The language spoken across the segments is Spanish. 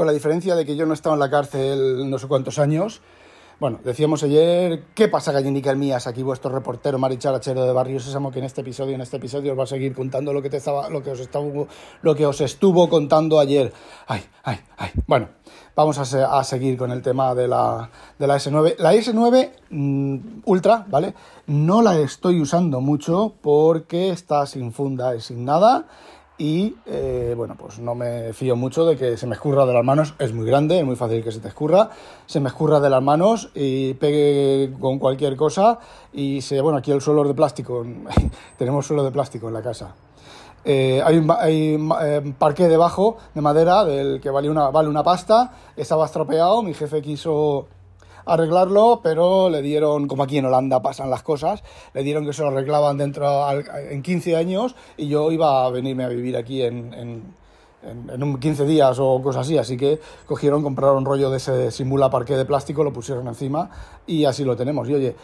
con la diferencia de que yo no estaba en la cárcel no sé cuántos años, Bueno, decíamos ayer, ¿qué pasa, gallinica mías? Aquí vuestro reportero Maricharachero de Barrio Sésamo, que en este episodio, en este episodio os va a seguir contando lo que, te estaba, lo que, os, estuvo, lo que os estuvo contando ayer. Ay, ay, ay. Bueno, vamos a, a seguir con el tema de la, de la S9. La S9 mm, Ultra, ¿vale? No la estoy usando mucho porque está sin funda y sin nada y eh, bueno, pues no me fío mucho de que se me escurra de las manos, es muy grande, es muy fácil que se te escurra, se me escurra de las manos y pegue con cualquier cosa y se, bueno, aquí el suelo es de plástico, tenemos suelo de plástico en la casa. Eh, hay un hay, eh, parqué debajo de madera del que vale una, vale una pasta, estaba estropeado, mi jefe quiso arreglarlo, pero le dieron, como aquí en Holanda pasan las cosas, le dieron que se lo arreglaban dentro en 15 años y yo iba a venirme a vivir aquí en, en, un 15 días o cosas así, así que cogieron, compraron un rollo de ese simula parque de plástico, lo pusieron encima y así lo tenemos. Y oye,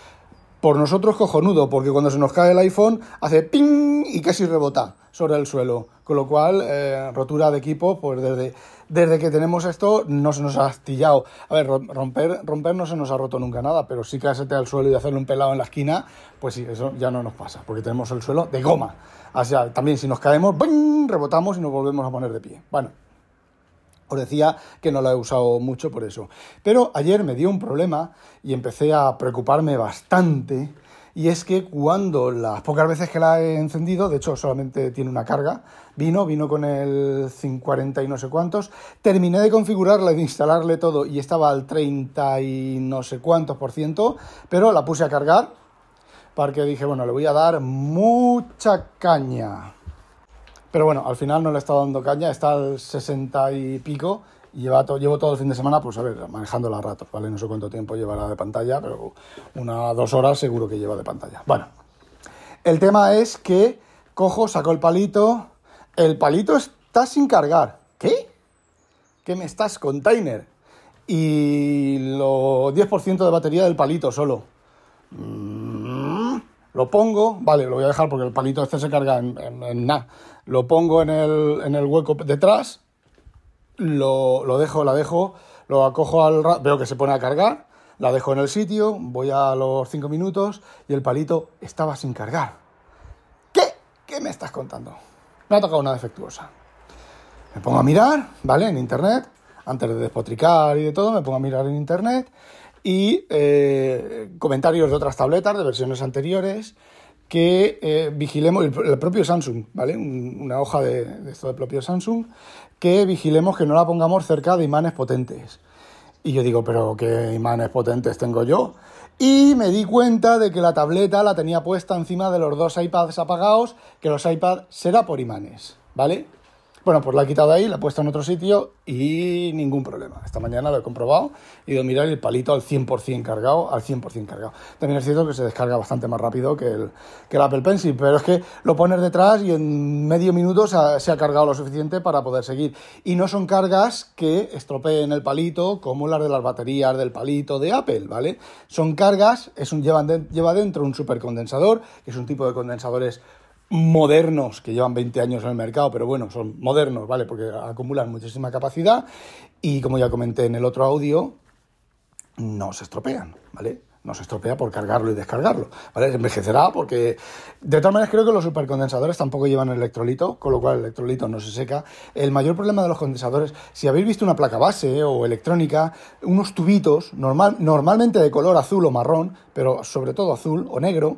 por nosotros cojonudo, porque cuando se nos cae el iPhone hace ping y casi rebota sobre el suelo. Con lo cual, eh, rotura de equipo, pues desde, desde que tenemos esto no se nos ha astillado. A ver, romper, romper no se nos ha roto nunca nada, pero sí que caerse al suelo y hacerle un pelado en la esquina, pues sí, eso ya no nos pasa, porque tenemos el suelo de goma. O sea, también si nos caemos, ¡bing! rebotamos y nos volvemos a poner de pie. Bueno, os decía que no la he usado mucho por eso. Pero ayer me dio un problema y empecé a preocuparme bastante. Y es que cuando las pocas veces que la he encendido, de hecho solamente tiene una carga, vino, vino con el 540 y no sé cuántos, terminé de configurarla y de instalarle todo y estaba al 30 y no sé cuántos por ciento, pero la puse a cargar porque dije, bueno, le voy a dar mucha caña. Pero bueno, al final no le he estado dando caña, está al 60 y pico y lleva llevo todo el fin de semana, pues a ver, manejándola a ratos, ¿vale? No sé cuánto tiempo llevará de pantalla, pero una dos horas seguro que lleva de pantalla. Bueno, el tema es que cojo, saco el palito, el palito está sin cargar. ¿Qué? ¿Qué me estás, container? Y lo 10% de batería del palito solo. Mm, lo pongo, vale, lo voy a dejar porque el palito este se carga en, nada lo pongo en el, en el hueco detrás, lo, lo, dejo, la dejo, lo acojo al veo que se pone a cargar, la dejo en el sitio, voy a los 5 minutos y el palito estaba sin cargar. ¿Qué? ¿Qué me estás contando? Me ha tocado una defectuosa. Me pongo a mirar, ¿vale? En internet, antes de despotricar y de todo, me pongo a mirar en internet y eh, comentarios de otras tabletas de versiones anteriores que eh, vigilemos, el, propio Samsung, ¿vale? una hoja de, esto del propio Samsung, que vigilemos que no la pongamos cerca de imanes potentes. Y yo digo, pero ¿qué imanes potentes tengo yo? Y me di cuenta de que la tableta la tenía puesta encima de los dos iPads apagados, que los iPads será por imanes, ¿vale? Bueno, pues la he quitado ahí, la he puesto en otro sitio y ningún problema. Esta mañana lo he comprobado he ido a mirar el palito al 100% cargado, al 100% cargado. También es cierto que se descarga bastante más rápido que el, que Apple Pencil, pero es que lo pones detrás y en medio minuto se ha, se ha, cargado lo suficiente para poder seguir. Y no son cargas que estropeen el palito como las de las baterías del palito de Apple, ¿vale? Son cargas, es un, lleva dentro un supercondensador, que es un tipo de condensadores modernos que llevan 20 años en el mercado, pero bueno, son modernos, ¿vale? Porque acumulan muchísima capacidad y como ya comenté en el otro audio, no se estropean, ¿vale? No se estropea por cargarlo y descargarlo, ¿vale? Envejecerá porque, de todas maneras, creo que los supercondensadores tampoco llevan electrolito, con lo cual el electrolito no se seca. El mayor problema de los condensadores, si habéis visto una placa base o electrónica, unos tubitos, normal, normalmente de color azul o marrón, pero sobre todo azul o negro,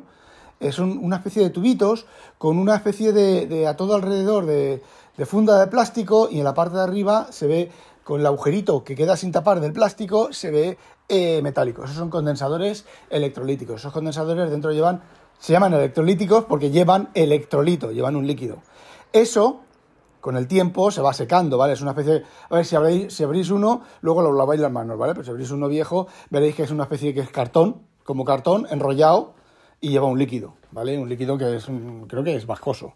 son una especie de tubitos con una especie de, a todo alrededor de, funda de plástico y en la parte de arriba se ve con el agujerito que queda sin tapar del plástico se ve eh, metálico. Esos son condensadores electrolíticos. Esos condensadores dentro llevan, se llaman electrolíticos porque llevan electrolito, llevan un líquido. Eso con el tiempo se va secando, ¿vale? Es una especie, a ver, si abrís uno, luego lo laváis las manos, ¿vale? Pero si abrís uno viejo, veréis que es una especie que es cartón, como cartón, enrollado y lleva un líquido, ¿vale? Un líquido que es, creo que es vascoso.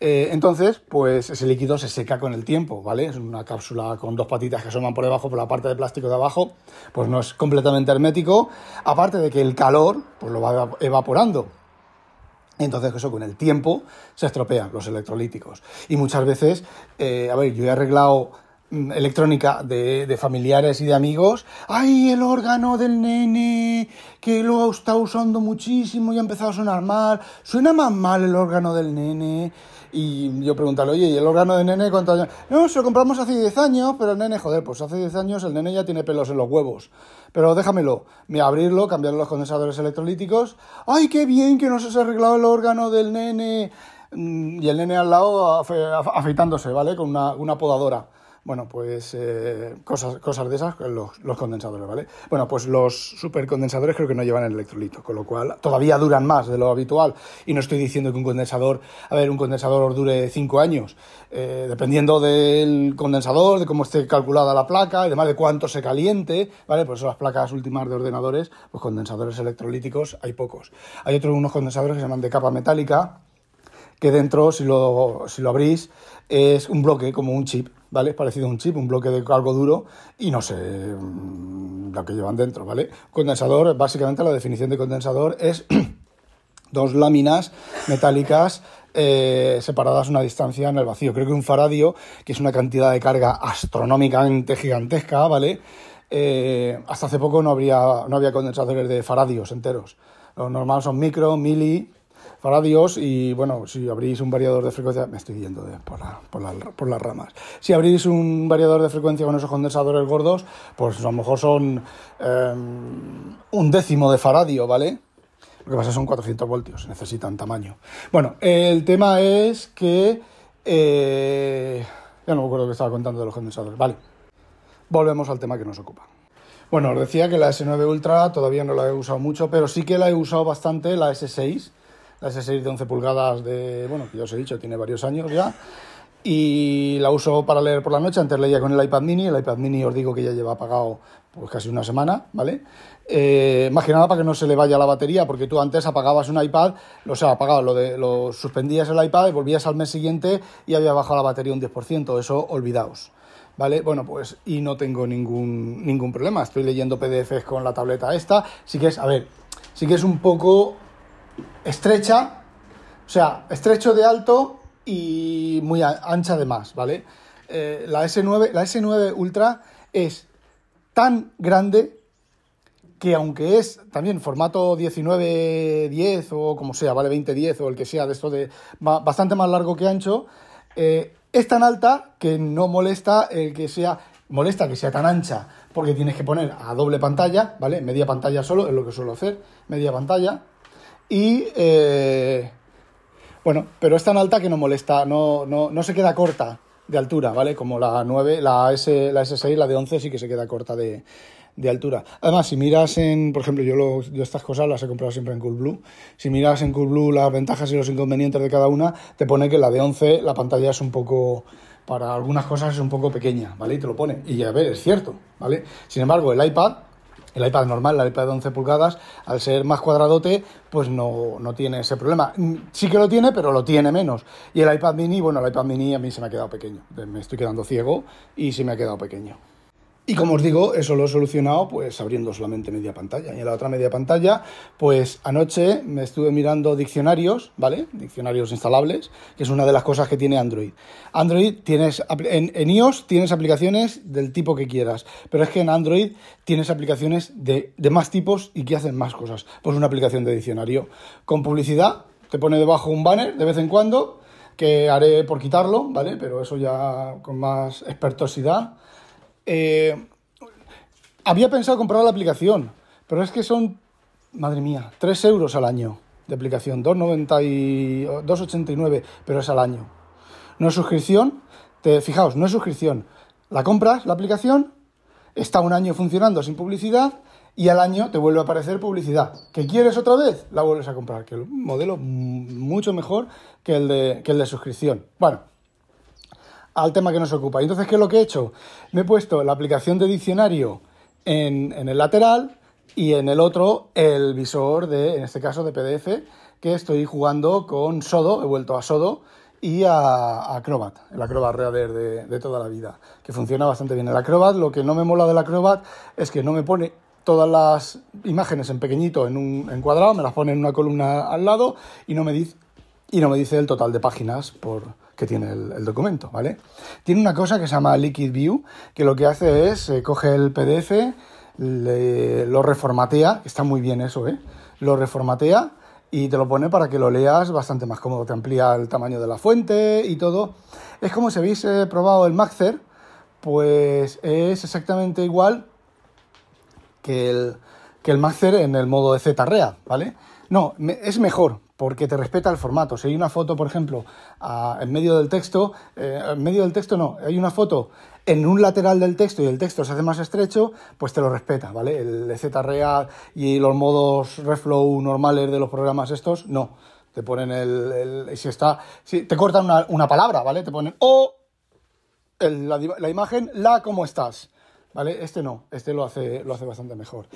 Eh, entonces, pues ese líquido se seca con el tiempo, ¿vale? Es una cápsula con dos patitas que asoman por debajo, por la parte de plástico de abajo, pues no es completamente hermético, aparte de que el calor pues lo va evaporando. Entonces eso con el tiempo se estropean los electrolíticos. Y muchas veces, eh, a ver, yo he arreglado electrónica de, de, familiares y de amigos. ¡Ay, el órgano del nene! Que lo está usando muchísimo y ha empezado a sonar mal. Suena más mal el órgano del nene. Y yo preguntarle, oye, ¿y el órgano de nene cuántos años? No, se lo compramos hace 10 años, pero el nene, joder, pues hace 10 años el nene ya tiene pelos en los huevos. Pero déjamelo, me abrirlo, cambiar los condensadores electrolíticos. ¡Ay, qué bien que nos has arreglado el órgano del nene! Mm, y el nene al lado afeitándose, ¿vale? Con una, una podadora. Bueno, pues eh, cosas, cosas de esas, los, condensadores, ¿vale? Bueno, pues los supercondensadores creo que no llevan el electrolito, con lo cual todavía duran más de lo habitual. Y no estoy diciendo que un condensador, a ver, un condensador dure 5 años, eh, dependiendo del condensador, de cómo esté calculada la placa y demás, de cuánto se caliente, ¿vale? Por eso las placas últimas de ordenadores, pues condensadores electrolíticos hay pocos. Hay otros unos condensadores que se llaman de capa metálica, que dentro, si lo, si lo abrís, es un bloque como un chip, ¿vale? Es parecido a un chip, un bloque de algo duro y no sé mm, lo que llevan dentro, ¿vale? Condensador, básicamente la definición de condensador es dos láminas metálicas eh, separadas una distancia en el vacío. Creo que un faradio, que es una cantidad de carga astronómicamente gigantesca, ¿vale? Eh, hasta hace poco no, habría, no había condensadores de faradios enteros. Lo normal son micro, mili, faradios y bueno, si abrís un variador de frecuencia, me estoy yendo por, por, las ramas, si abrís un variador de frecuencia con esos condensadores gordos, pues a lo mejor son em, un décimo de faradio, ¿vale? Lo que pasa son 400 voltios, necesitan tamaño. Bueno, el tema es que... Eh, ya no me acuerdo que estaba contando de los condensadores. Vale, volvemos al tema que nos ocupa. Bueno, os decía que la S9 Ultra todavía no la he usado mucho, pero sí que la he usado bastante, la S6 la S6 de 11 pulgadas de, bueno, que ya os he dicho, tiene varios años ya. Y la uso para leer por la noche. Antes leía con el iPad mini. El iPad mini os digo que ya lleva apagado pues casi una semana, ¿vale? Eh, más que nada para que no se le vaya la batería, porque tú antes apagabas un iPad, o sea, apagabas, lo, de, lo suspendías el iPad y volvías al mes siguiente y había bajado la batería un 10%. Eso, olvidaos. ¿Vale? Bueno, pues, y no tengo ningún, ningún problema. Estoy leyendo PDFs con la tableta esta. Sí que es, a ver, sí que es un poco estrecha, o sea, estrecho de alto y muy ancha de más, ¿vale? Eh, la, S9, la S9 Ultra es tan grande que aunque es también formato 19-10 o como sea, vale 20-10 o el que sea de esto de bastante más largo que ancho, eh, es tan alta que no molesta el que sea molesta que sea tan ancha porque tienes que poner a doble pantalla, ¿vale? Media pantalla solo es lo que suelo hacer, media pantalla y eh, bueno, pero es tan alta que no molesta, no, no, no, se queda corta de altura, ¿vale? Como la 9, la, S, la S6, la de 11 sí que se queda corta de, de altura. Además, si miras en, por ejemplo, yo, yo estas cosas las he comprado siempre en Coolblue, si miras en Coolblue las ventajas y los inconvenientes de cada una, te pone que la de 11 la pantalla es un poco, para algunas cosas es un poco pequeña, ¿vale? Y te lo pone. Y a ver, es cierto, ¿vale? Sin embargo, el iPad el iPad normal, el iPad de 11 pulgadas, al ser más cuadradote, pues no, no, tiene ese problema. Mm, sí que lo tiene, pero lo tiene menos. Y el iPad mini, bueno, el iPad mini a mí se me ha quedado pequeño. Me estoy quedando ciego y se me ha quedado pequeño. Y como os digo, eso lo he solucionado pues abriendo solamente media pantalla. Y en la otra media pantalla, pues anoche me estuve mirando diccionarios, ¿vale? Diccionarios instalables, que es una de las cosas que tiene Android. Android tienes en, iOS tienes aplicaciones del tipo que quieras, pero es que en Android tienes aplicaciones de, de más tipos y que hacen más cosas. Pues una aplicación de diccionario con publicidad, te pone debajo un banner de vez en cuando, que haré por quitarlo, ¿vale? Pero eso ya con más expertosidad eh, había pensado comprar la aplicación, pero es que son, madre mía, 3 euros al año de aplicación, 2,89, pero es al año. No es suscripción, te, fijaos, no es suscripción. La compras, la aplicación, está un año funcionando sin publicidad y al año te vuelve a aparecer publicidad. ¿Que quieres otra vez? La vuelves a comprar, que es un modelo mucho mejor que el de, que el de suscripción. Bueno, al tema que nos ocupa. Entonces, ¿qué es lo que he hecho? Me he puesto la aplicación de diccionario en, en el lateral y en el otro el visor de, en este caso, de PDF, que estoy jugando con Sodo, he vuelto a Sodo, y a, Acrobat, el Acrobat Reader de, de, toda la vida, que funciona bastante bien. El Acrobat, lo que no me mola del Acrobat es que no me pone todas las imágenes en pequeñito, en un en cuadrado, me las pone en una columna al lado y no me y no me dice el total de páginas por, que tiene el, documento, ¿vale? Tiene una cosa que se llama Liquid View, que lo que hace es eh, coge el PDF, lo reformatea, está muy bien eso, ¿eh? Lo reformatea y te lo pone para que lo leas bastante más cómodo. Te amplía el tamaño de la fuente y todo. Es como si habéis probado el Maxer, pues es exactamente igual que el, que el Maxer en el modo de ZREA, ¿vale? No, es mejor, porque te respeta el formato. Si hay una foto, por ejemplo, en medio del texto, eh, en medio del texto no, hay una foto en un lateral del texto y el texto se hace más estrecho, pues te lo respeta, ¿vale? El ZREA y los modos reflow normales de los programas estos, no. Te ponen el... si está... Si te cortan una, palabra, ¿vale? Te ponen o la, la, imagen, la cómo estás. ¿Vale? Este no, este lo hace, lo hace bastante mejor.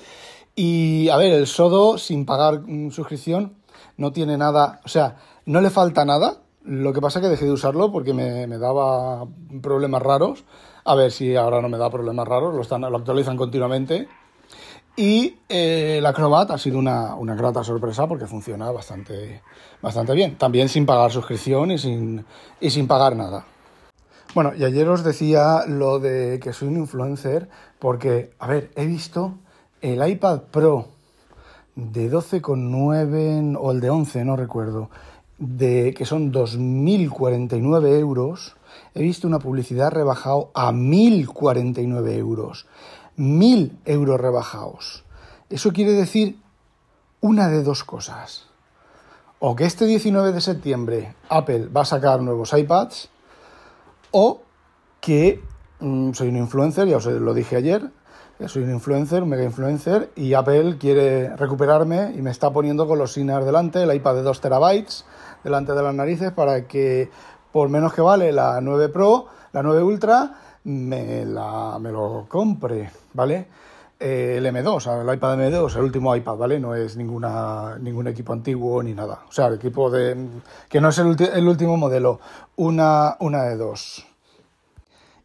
Y a ver, el Sodo sin pagar mm, suscripción no tiene nada, o sea, no le falta nada. Lo que pasa es que dejé de usarlo porque me, me daba problemas raros a ver si ahora no me da problemas raros, lo, están, lo actualizan continuamente. Y eh, el Acrobat ha sido una, una, grata sorpresa porque funciona bastante, bastante bien. También sin pagar suscripción y sin, y sin pagar nada. Bueno, y ayer os decía lo de que soy un influencer porque, a ver, he visto el iPad Pro de 12,9 o el de 11, no recuerdo, de que son 2.049 euros he visto una publicidad rebajado a 1.049 euros. 1.000 euros rebajados. Eso quiere decir una de dos cosas. O que este 19 de septiembre Apple va a sacar nuevos iPads, o que mm, soy un influencer, ya os lo dije ayer, soy un influencer, un mega influencer, y Apple quiere recuperarme y me está poniendo con los Sinners delante, el iPad de 2 terabytes delante de las narices para que por menos que vale la 9 Pro, la 9 Ultra, me, la, me lo compre, ¿vale? Eh, el M2, el iPad M2, el último iPad, ¿vale? No es ninguna, ningún equipo antiguo ni nada. O sea, el equipo de. que no es el, el último modelo, una, una de dos.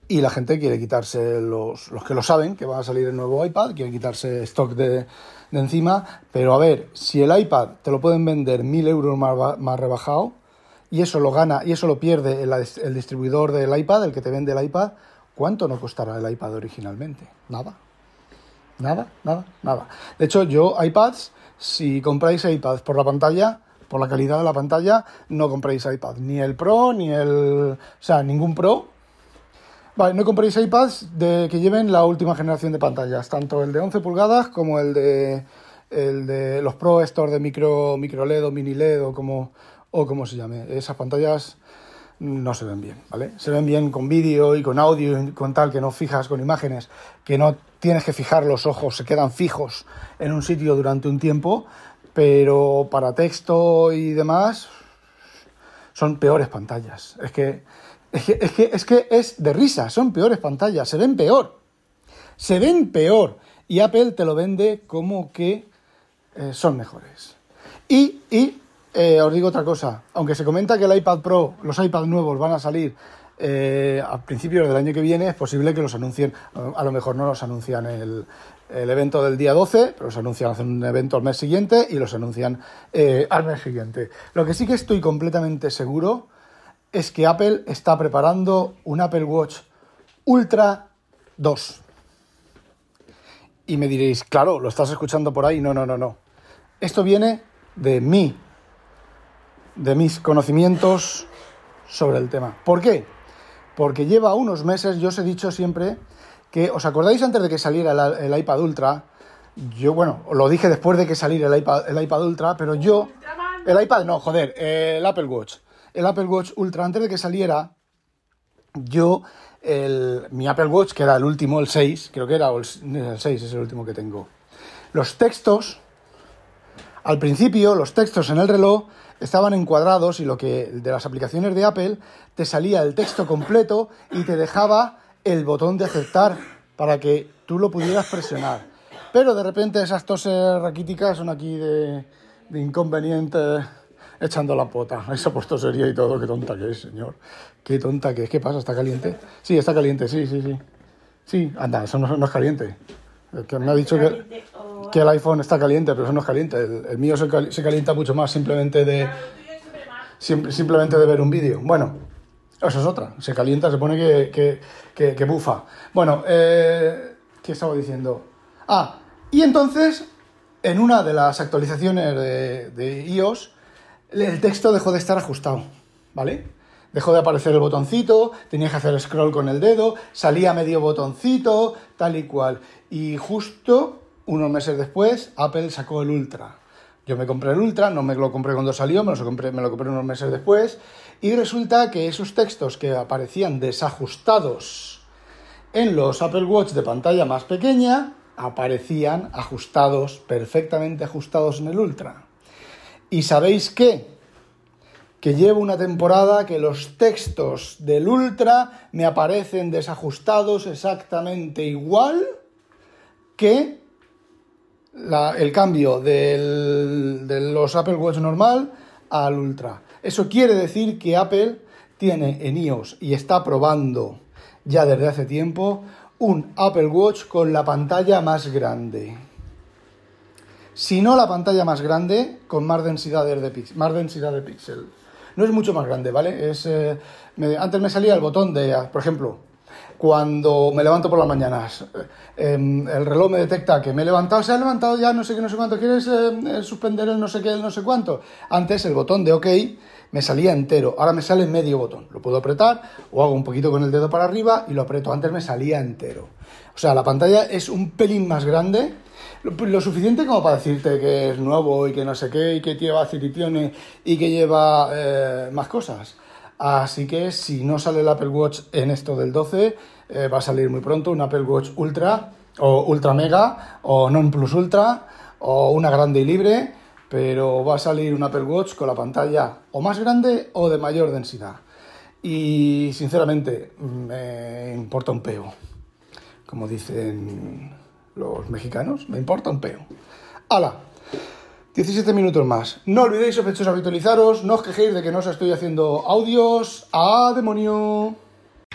Y la gente quiere quitarse, los, los que lo saben, que va a salir el nuevo iPad, quieren quitarse stock de, de encima. Pero a ver, si el iPad te lo pueden vender mil euros más, más rebajado, y eso lo gana y eso lo pierde el, distribuidor del iPad, el que te vende el iPad, ¿cuánto no costará el iPad originalmente? Nada. Nada, nada, nada. De hecho, yo iPads, si compráis iPads por la pantalla, por la calidad de la pantalla, no compréis iPad. Ni el Pro, ni el... O sea, ningún Pro. Vale, no compréis iPads de, que lleven la última generación de pantallas, tanto el de 11 pulgadas como el de, el de los Pro Store de micro, micro LED o mini LED o como, o como se llame. Esas pantallas no se ven bien, ¿vale? Se ven bien con vídeo y con audio y con tal, que no fijas con imágenes, que no tienes que fijar los ojos, se quedan fijos en un sitio durante un tiempo, pero para texto y demás son peores pantallas. Es que es que, es que, es, que es de risa, son peores pantallas, se ven peor. Se ven peor. Y Apple te lo vende como que eh, son mejores. Y, y eh, os digo otra cosa. Aunque se comenta que el iPad Pro, los iPad nuevos van a salir eh, a principios del año que viene, es posible que los anuncien. A lo mejor no los anuncian el, el evento del día 12, pero los anuncian, hacen un evento al mes siguiente y los anuncian al mes siguiente. Lo que sí que estoy completamente seguro es que Apple está preparando un Apple Watch Ultra 2. Y me diréis, claro, lo estás escuchando por ahí. No, no, no, no. Esto viene de mí, de mis conocimientos sobre el tema. ¿Por qué? Porque lleva unos meses, yo os he dicho siempre que, ¿os acordáis antes de que saliera el, iPad Ultra? Yo, bueno, lo dije después de que saliera el iPad, el iPad Ultra, pero yo... El iPad, no, joder, el Apple Watch. El Apple Watch Ultra, antes de que saliera, yo, el, mi Apple Watch, que era el último, el 6, creo que era, o el 6 es el último que tengo. Los textos, al principio, los textos en el reloj estaban encuadrados y lo que de las aplicaciones de Apple te salía el texto completo y te dejaba el botón de aceptar para que tú lo pudieras presionar. Pero de repente esas toses raquíticas son aquí de, de inconveniente echando la pota. Se puesto serio y todo. Qué tonta que es, señor. Qué tonta que es. ¿Qué pasa? ¿Está caliente? Sí, está caliente, sí, sí, sí. Sí, anda, eso no, es caliente. El que me ha dicho que, que, el iPhone está caliente, pero eso no es caliente. El, mío se, calienta mucho más simplemente de, simplemente de ver un vídeo. Bueno, eso es otra. Se calienta, se pone que, que, que bufa. Bueno, eh, ¿qué estaba diciendo? Ah, y entonces, en una de las actualizaciones de, de iOS, el texto dejó de estar ajustado, ¿vale? Dejó de aparecer el botoncito, tenía que hacer scroll con el dedo, salía medio botoncito, tal y cual. Y justo unos meses después, Apple sacó el Ultra. Yo me compré el Ultra, no me lo compré cuando salió, me lo compré, me lo compré unos meses después. Y resulta que esos textos que aparecían desajustados en los Apple Watch de pantalla más pequeña, aparecían ajustados, perfectamente ajustados en el Ultra. ¿Y sabéis qué? Que llevo una temporada que los textos del Ultra me aparecen desajustados exactamente igual que el cambio de los Apple Watch normal al Ultra. Eso quiere decir que Apple tiene en iOS y está probando ya desde hace tiempo un Apple Watch con la pantalla más grande si no la pantalla más grande, con más densidad de, más densidad de píxel. No es mucho más grande, ¿vale? Es, eh, antes me salía el botón de, por ejemplo, cuando me levanto por las mañanas, eh, em, el reloj me detecta que me he levantado, se ha levantado ya no sé qué, no sé cuánto, ¿quieres eh, suspender el no sé qué, el no sé cuánto? Antes el botón de OK me salía entero, ahora me sale medio botón. Lo puedo apretar o hago un poquito con el dedo para arriba y lo aprieto. Antes me salía entero. O sea, la pantalla es un pelín más grande lo, suficiente como para decirte que es nuevo y que no sé qué, y que lleva ciritiones y que lleva eh, más cosas. Así que si no sale el Apple Watch en esto del 12, eh, va a salir muy pronto un Apple Watch Ultra o Ultra Mega o Non Plus Ultra o una grande y libre, pero va a salir un Apple Watch con la pantalla o más grande o de mayor densidad. Y sinceramente me importa un peo, como dicen los mexicanos, me importa un peo. ¡Hala! 17 minutos más. No olvidéis, sospechosos, habitualizaros, no os quejéis de que no os estoy haciendo audios. ¡A demonio!